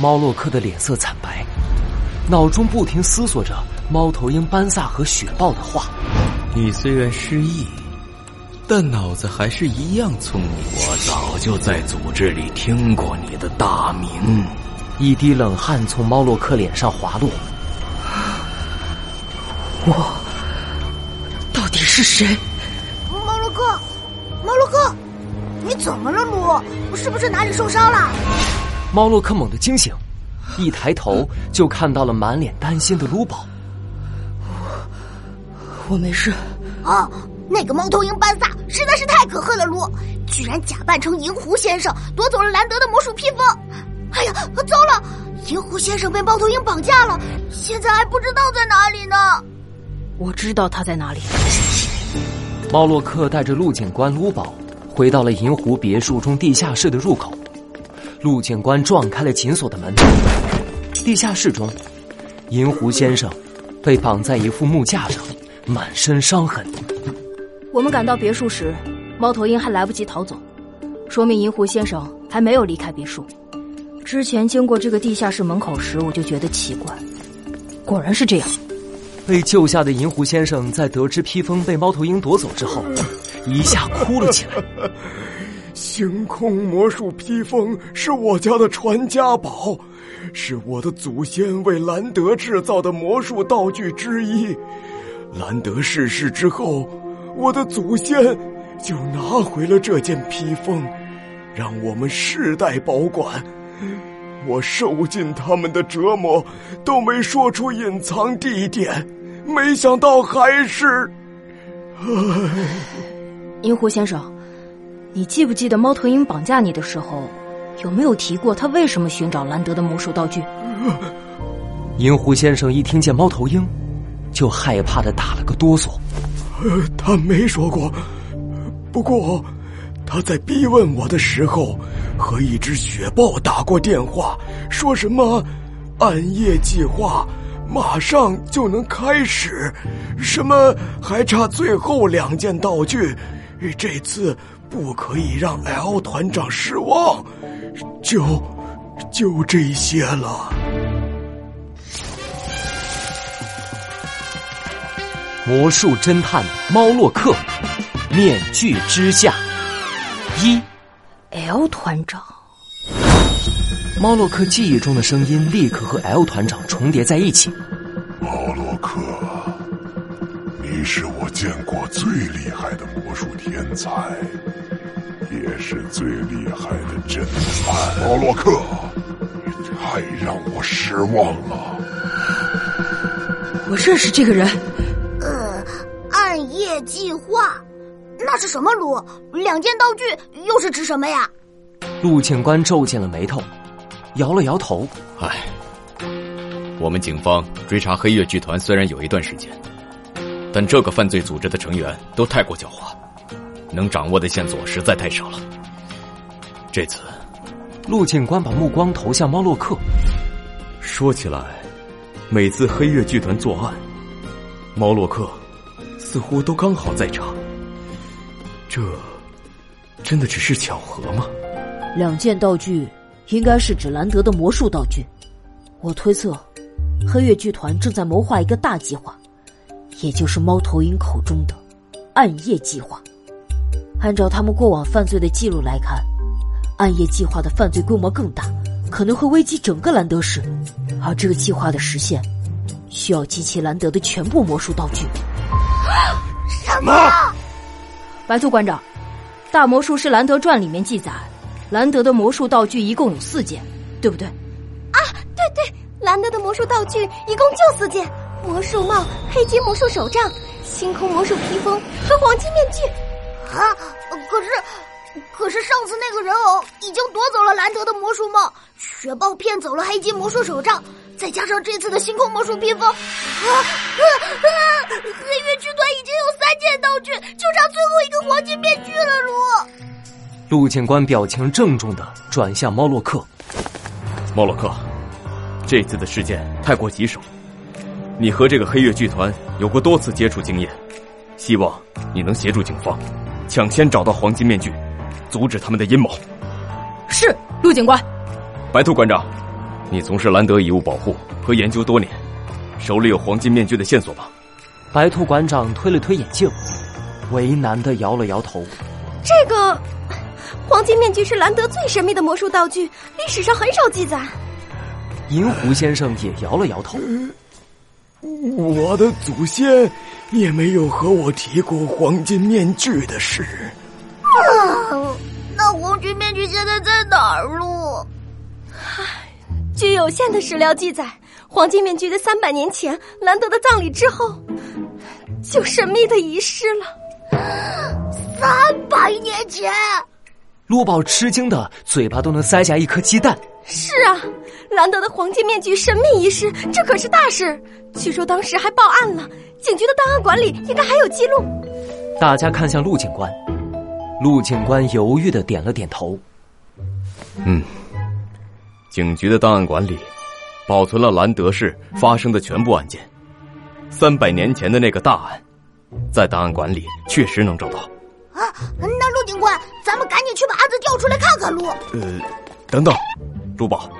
猫洛克的脸色惨白，脑中不停思索着猫头鹰班萨和雪豹的话。你虽然失忆，但脑子还是一样聪明。我早就在组织里听过你的大名。一滴冷汗从猫洛克脸上滑落。我到底是谁？猫洛克，猫洛克，你怎么了，鲁？是不是哪里受伤了？猫洛克猛地惊醒，一抬头就看到了满脸担心的卢宝。我我没事。啊，那个猫头鹰班萨实在是太可恨了，卢，居然假扮成银狐先生夺走了兰德的魔术披风。哎呀，糟了！银狐先生被猫头鹰绑架了，现在还不知道在哪里呢。我知道他在哪里。猫洛克带着陆警官卢宝回到了银狐别墅中地下室的入口。陆警官撞开了紧锁的门，地下室中，银狐先生被绑在一副木架上，满身伤痕。我们赶到别墅时，猫头鹰还来不及逃走，说明银狐先生还没有离开别墅。之前经过这个地下室门口时，我就觉得奇怪，果然是这样。被救下的银狐先生在得知披风被猫头鹰夺走之后，一下哭了起来。星空魔术披风是我家的传家宝，是我的祖先为兰德制造的魔术道具之一。兰德逝世之后，我的祖先就拿回了这件披风，让我们世代保管。我受尽他们的折磨，都没说出隐藏地点，没想到还是…… 银狐先生。你记不记得猫头鹰绑架你的时候，有没有提过他为什么寻找兰德的魔术道具？银狐先生一听见猫头鹰，就害怕的打了个哆嗦。呃，他没说过，不过他在逼问我的时候，和一只雪豹打过电话，说什么暗夜计划马上就能开始，什么还差最后两件道具，这次。不可以让 L 团长失望，就就这些了。魔术侦探猫洛克，面具之下，一 L 团长。猫洛克记忆中的声音立刻和 L 团长重叠在一起。猫洛克，你是我见过最厉害的魔术天才。也是最厉害的侦探，奥洛克，你太让我失望了。我认识这个人。呃，暗夜计划，那是什么？炉，两件道具又是指什么呀？陆警官皱紧了眉头，摇了摇头。唉，我们警方追查黑月剧团虽然有一段时间，但这个犯罪组织的成员都太过狡猾。能掌握的线索实在太少了。这次，陆警官把目光投向猫洛克。说起来，每次黑月剧团作案，猫洛克似乎都刚好在场。这真的只是巧合吗？两件道具应该是指兰德的魔术道具。我推测，黑月剧团正在谋划一个大计划，也就是猫头鹰口中的暗夜计划。按照他们过往犯罪的记录来看，暗夜计划的犯罪规模更大，可能会危及整个兰德市。而这个计划的实现，需要集齐兰德的全部魔术道具。什么？白兔馆长，《大魔术师兰德传》里面记载，兰德的魔术道具一共有四件，对不对？啊，对对，兰德的魔术道具一共就四件：魔术帽、黑金魔术手杖、星空魔术披风和黄金面具。啊！可是，可是上次那个人偶已经夺走了兰德的魔术帽，雪豹骗走了黑金魔术手杖，再加上这次的星空魔术披风，啊啊啊！黑月军团已经有三件道具，就差最后一个黄金面具了。卢陆警官表情郑重的转向猫洛克，猫洛克，这次的事件太过棘手，你和这个黑月剧团有过多次接触经验，希望你能协助警方。抢先找到黄金面具，阻止他们的阴谋。是陆警官，白兔馆长，你从事兰德遗物保护和研究多年，手里有黄金面具的线索吧？白兔馆长推了推眼镜，为难的摇了摇头。这个黄金面具是兰德最神秘的魔术道具，历史上很少记载。银狐先生也摇了摇头。我的祖先也没有和我提过黄金面具的事。啊，那黄金面具现在在哪儿了？据有限的史料记载，黄金面具在三百年前兰德的葬礼之后，就神秘的遗失了。三百年前，陆宝吃惊的嘴巴都能塞下一颗鸡蛋。是啊，兰德的黄金面具神秘遗失，这可是大事。据说当时还报案了，警局的档案馆里应该还有记录。大家看向陆警官，陆警官犹豫的点了点头。嗯，警局的档案馆里保存了兰德市发生的全部案件。三百年前的那个大案，在档案馆里确实能找到。啊，那陆警官，咱们赶紧去把案子调出来看看。陆，呃，等等，陆宝，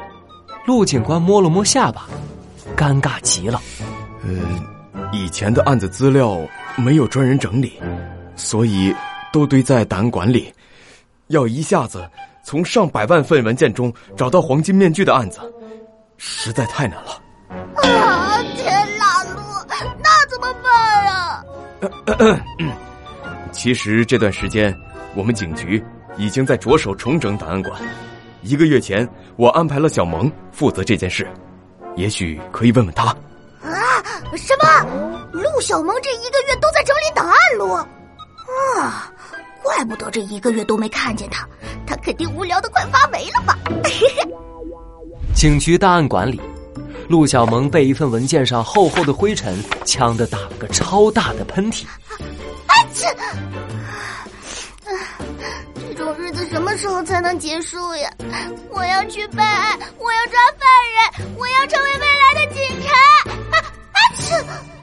陆警官摸了摸下巴，尴尬极了。呃，以前的案子资料没有专人整理，所以都堆在档案馆里，要一下子从上百万份文件中找到黄金面具的案子，实在太难了。啊，天哪，陆，那怎么办呀？其实这段时间，我们警局已经在着手重整档案馆。一个月前，我安排了小萌负责这件事，也许可以问问他。啊，什么？陆小萌这一个月都在整理档案，陆啊，怪不得这一个月都没看见他，他肯定无聊的快发霉了吧？警局档案馆里，陆小萌被一份文件上厚厚的灰尘呛得打了个超大的喷嚏。哎切！么时候才能结束呀？我要去办案，我要抓犯人，我要成为未来的警察！啊啊！